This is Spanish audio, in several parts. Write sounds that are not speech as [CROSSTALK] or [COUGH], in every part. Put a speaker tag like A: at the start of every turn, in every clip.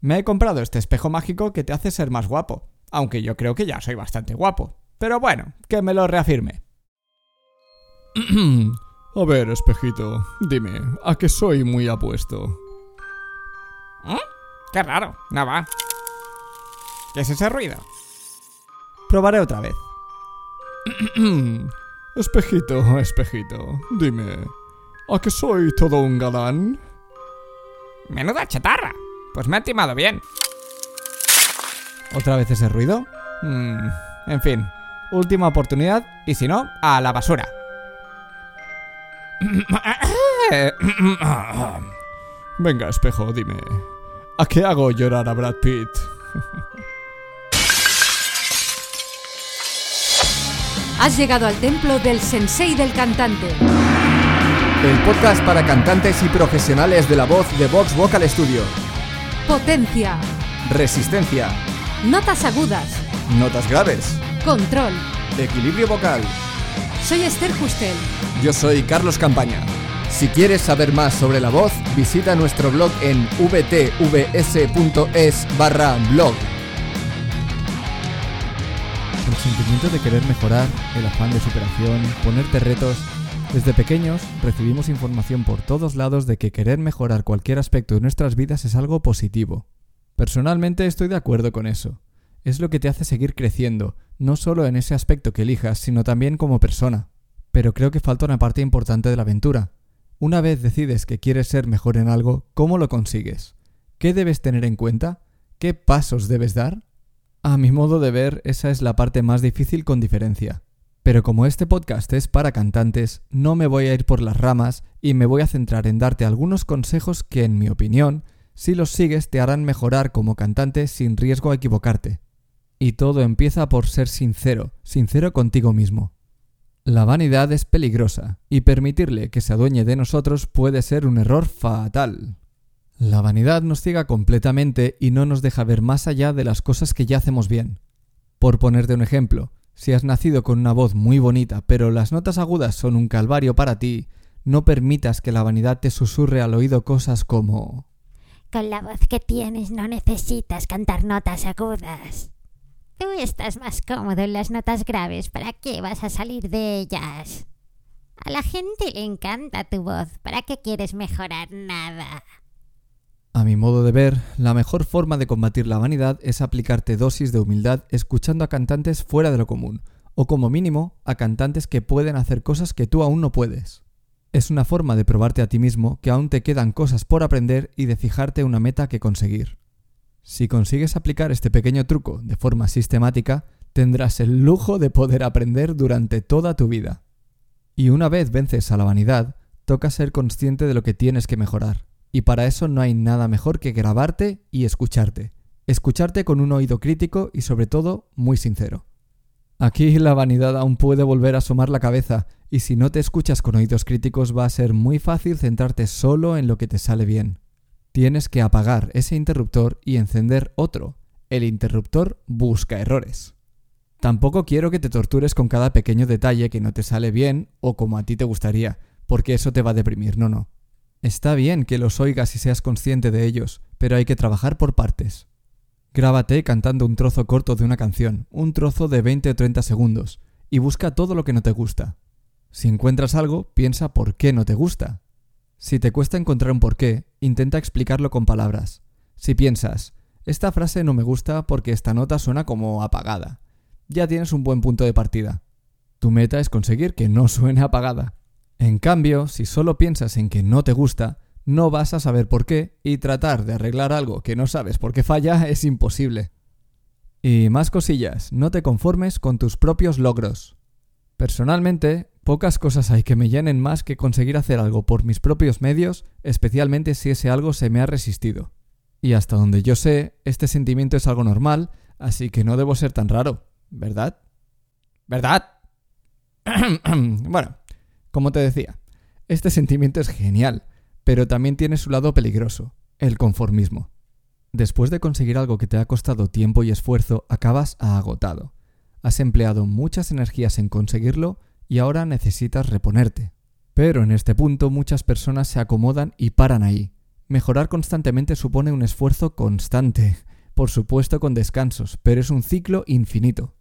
A: Me he comprado este espejo mágico que te hace ser más guapo, aunque yo creo que ya soy bastante guapo. Pero bueno, que me lo reafirme. [CLEARS THROAT]
B: A ver, espejito, dime, ¿a qué soy muy apuesto?
A: ¿Eh? Qué raro, no va. ¿Qué es ese ruido? Probaré otra vez. [CLEARS THROAT]
B: espejito, espejito, dime, ¿a qué soy todo un galán?
A: Menuda chatarra. Pues me ha timado bien. ¿Otra vez ese ruido? Mm, en fin, última oportunidad y si no, a la basura. [COUGHS]
B: Venga, espejo, dime. ¿A qué hago llorar a Brad Pitt?
C: Has llegado al templo del sensei del cantante.
D: El podcast para cantantes y profesionales de la voz de Vox Vocal Studio.
C: Potencia.
D: Resistencia.
C: Notas agudas.
D: Notas graves.
C: Control.
D: Equilibrio vocal.
C: Soy Esther Justel.
D: Yo soy Carlos Campaña. Si quieres saber más sobre la voz, visita nuestro blog en vtvs.es barra blog.
A: El sentimiento de querer mejorar, el afán de superación, ponerte retos. Desde pequeños recibimos información por todos lados de que querer mejorar cualquier aspecto de nuestras vidas es algo positivo. Personalmente estoy de acuerdo con eso. Es lo que te hace seguir creciendo, no solo en ese aspecto que elijas, sino también como persona. Pero creo que falta una parte importante de la aventura. Una vez decides que quieres ser mejor en algo, ¿cómo lo consigues? ¿Qué debes tener en cuenta? ¿Qué pasos debes dar? A mi modo de ver, esa es la parte más difícil con diferencia. Pero como este podcast es para cantantes, no me voy a ir por las ramas y me voy a centrar en darte algunos consejos que, en mi opinión, si los sigues te harán mejorar como cantante sin riesgo a equivocarte. Y todo empieza por ser sincero, sincero contigo mismo. La vanidad es peligrosa, y permitirle que se adueñe de nosotros puede ser un error fatal. La vanidad nos ciega completamente y no nos deja ver más allá de las cosas que ya hacemos bien. Por ponerte un ejemplo, si has nacido con una voz muy bonita, pero las notas agudas son un calvario para ti, no permitas que la vanidad te susurre al oído cosas como...
E: Con la voz que tienes no necesitas cantar notas agudas. Tú estás más cómodo en las notas graves, ¿para qué vas a salir de ellas? A la gente le encanta tu voz, ¿para qué quieres mejorar nada?
A: A mi modo de ver, la mejor forma de combatir la vanidad es aplicarte dosis de humildad escuchando a cantantes fuera de lo común, o como mínimo a cantantes que pueden hacer cosas que tú aún no puedes. Es una forma de probarte a ti mismo que aún te quedan cosas por aprender y de fijarte una meta que conseguir. Si consigues aplicar este pequeño truco de forma sistemática, tendrás el lujo de poder aprender durante toda tu vida. Y una vez vences a la vanidad, toca ser consciente de lo que tienes que mejorar. Y para eso no hay nada mejor que grabarte y escucharte. Escucharte con un oído crítico y sobre todo muy sincero. Aquí la vanidad aún puede volver a asomar la cabeza, y si no te escuchas con oídos críticos va a ser muy fácil centrarte solo en lo que te sale bien. Tienes que apagar ese interruptor y encender otro. El interruptor busca errores. Tampoco quiero que te tortures con cada pequeño detalle que no te sale bien o como a ti te gustaría, porque eso te va a deprimir, no, no. Está bien que los oigas y seas consciente de ellos, pero hay que trabajar por partes. Grábate cantando un trozo corto de una canción, un trozo de 20 o 30 segundos, y busca todo lo que no te gusta. Si encuentras algo, piensa por qué no te gusta. Si te cuesta encontrar un porqué, intenta explicarlo con palabras. Si piensas, esta frase no me gusta porque esta nota suena como apagada, ya tienes un buen punto de partida. Tu meta es conseguir que no suene apagada. En cambio, si solo piensas en que no te gusta, no vas a saber por qué y tratar de arreglar algo que no sabes por qué falla es imposible. Y más cosillas, no te conformes con tus propios logros. Personalmente, Pocas cosas hay que me llenen más que conseguir hacer algo por mis propios medios, especialmente si ese algo se me ha resistido. Y hasta donde yo sé, este sentimiento es algo normal, así que no debo ser tan raro, ¿verdad? ¿Verdad? [CLEARS THROAT] bueno, como te decía, este sentimiento es genial, pero también tiene su lado peligroso, el conformismo. Después de conseguir algo que te ha costado tiempo y esfuerzo, acabas agotado. Has empleado muchas energías en conseguirlo y ahora necesitas reponerte. Pero en este punto muchas personas se acomodan y paran ahí. Mejorar constantemente supone un esfuerzo constante, por supuesto con descansos, pero es un ciclo infinito.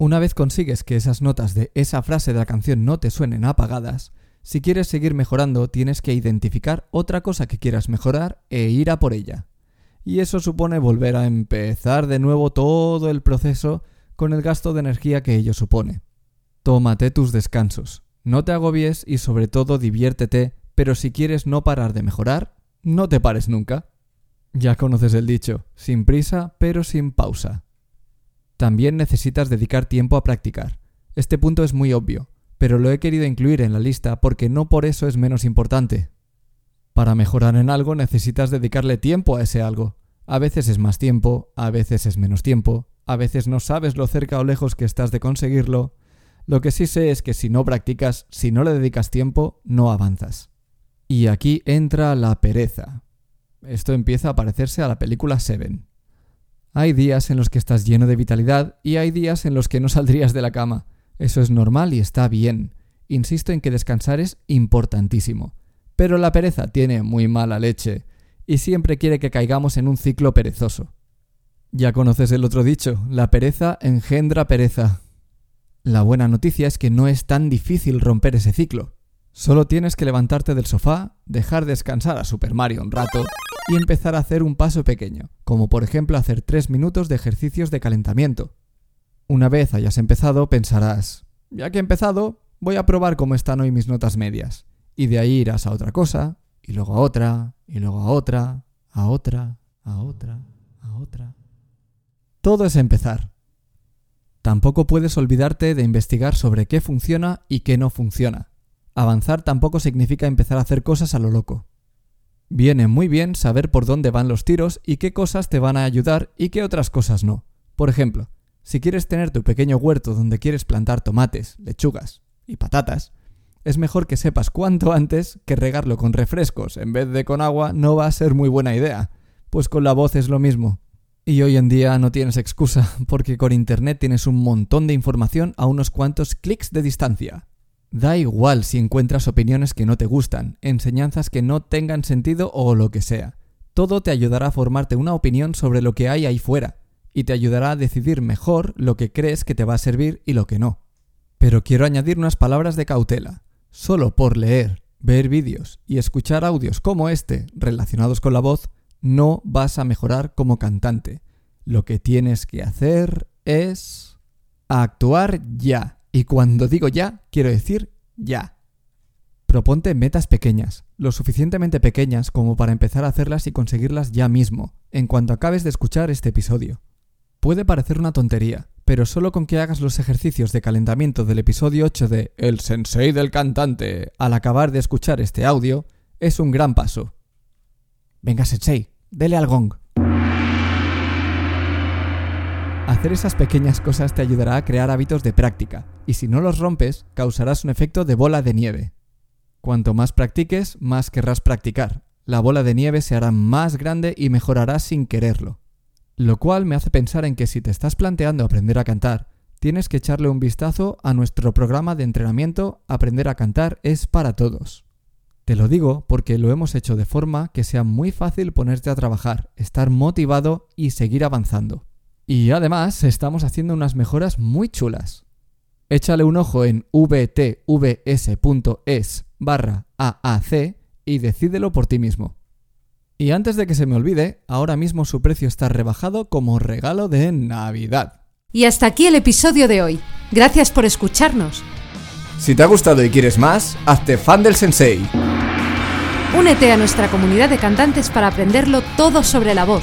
A: Una vez consigues que esas notas de esa frase de la canción no te suenen apagadas, si quieres seguir mejorando tienes que identificar otra cosa que quieras mejorar e ir a por ella. Y eso supone volver a empezar de nuevo todo el proceso con el gasto de energía que ello supone. Tómate tus descansos, no te agobies y sobre todo diviértete, pero si quieres no parar de mejorar, no te pares nunca. Ya conoces el dicho, sin prisa pero sin pausa. También necesitas dedicar tiempo a practicar. Este punto es muy obvio, pero lo he querido incluir en la lista porque no por eso es menos importante. Para mejorar en algo necesitas dedicarle tiempo a ese algo. A veces es más tiempo, a veces es menos tiempo, a veces no sabes lo cerca o lejos que estás de conseguirlo. Lo que sí sé es que si no practicas, si no le dedicas tiempo, no avanzas. Y aquí entra la pereza. Esto empieza a parecerse a la película Seven. Hay días en los que estás lleno de vitalidad y hay días en los que no saldrías de la cama. Eso es normal y está bien. Insisto en que descansar es importantísimo. Pero la pereza tiene muy mala leche y siempre quiere que caigamos en un ciclo perezoso. Ya conoces el otro dicho, la pereza engendra pereza. La buena noticia es que no es tan difícil romper ese ciclo. Solo tienes que levantarte del sofá, dejar descansar a Super Mario un rato y empezar a hacer un paso pequeño, como por ejemplo hacer 3 minutos de ejercicios de calentamiento. Una vez hayas empezado, pensarás, ya que he empezado, voy a probar cómo están hoy mis notas medias. Y de ahí irás a otra cosa, y luego a otra, y luego a otra, a otra, a otra, a otra. Todo es empezar. Tampoco puedes olvidarte de investigar sobre qué funciona y qué no funciona. Avanzar tampoco significa empezar a hacer cosas a lo loco. Viene muy bien saber por dónde van los tiros y qué cosas te van a ayudar y qué otras cosas no. Por ejemplo, si quieres tener tu pequeño huerto donde quieres plantar tomates, lechugas y patatas, es mejor que sepas cuanto antes que regarlo con refrescos en vez de con agua no va a ser muy buena idea, pues con la voz es lo mismo. Y hoy en día no tienes excusa, porque con Internet tienes un montón de información a unos cuantos clics de distancia. Da igual si encuentras opiniones que no te gustan, enseñanzas que no tengan sentido o lo que sea. Todo te ayudará a formarte una opinión sobre lo que hay ahí fuera, y te ayudará a decidir mejor lo que crees que te va a servir y lo que no. Pero quiero añadir unas palabras de cautela. Solo por leer, ver vídeos y escuchar audios como este relacionados con la voz, no vas a mejorar como cantante. Lo que tienes que hacer es actuar ya. Y cuando digo ya, quiero decir ya. Proponte metas pequeñas, lo suficientemente pequeñas como para empezar a hacerlas y conseguirlas ya mismo, en cuanto acabes de escuchar este episodio. Puede parecer una tontería, pero solo con que hagas los ejercicios de calentamiento del episodio 8 de El Sensei del Cantante al acabar de escuchar este audio, es un gran paso. Venga, Sensei, dele al gong. Hacer esas pequeñas cosas te ayudará a crear hábitos de práctica, y si no los rompes, causarás un efecto de bola de nieve. Cuanto más practiques, más querrás practicar. La bola de nieve se hará más grande y mejorarás sin quererlo. Lo cual me hace pensar en que si te estás planteando aprender a cantar, tienes que echarle un vistazo a nuestro programa de entrenamiento Aprender a cantar es para todos. Te lo digo porque lo hemos hecho de forma que sea muy fácil ponerte a trabajar, estar motivado y seguir avanzando. Y además estamos haciendo unas mejoras muy chulas. Échale un ojo en vtvs.es barra AAC y decídelo por ti mismo. Y antes de que se me olvide, ahora mismo su precio está rebajado como regalo de Navidad.
C: Y hasta aquí el episodio de hoy. Gracias por escucharnos.
D: Si te ha gustado y quieres más, hazte fan del sensei.
C: Únete a nuestra comunidad de cantantes para aprenderlo todo sobre la voz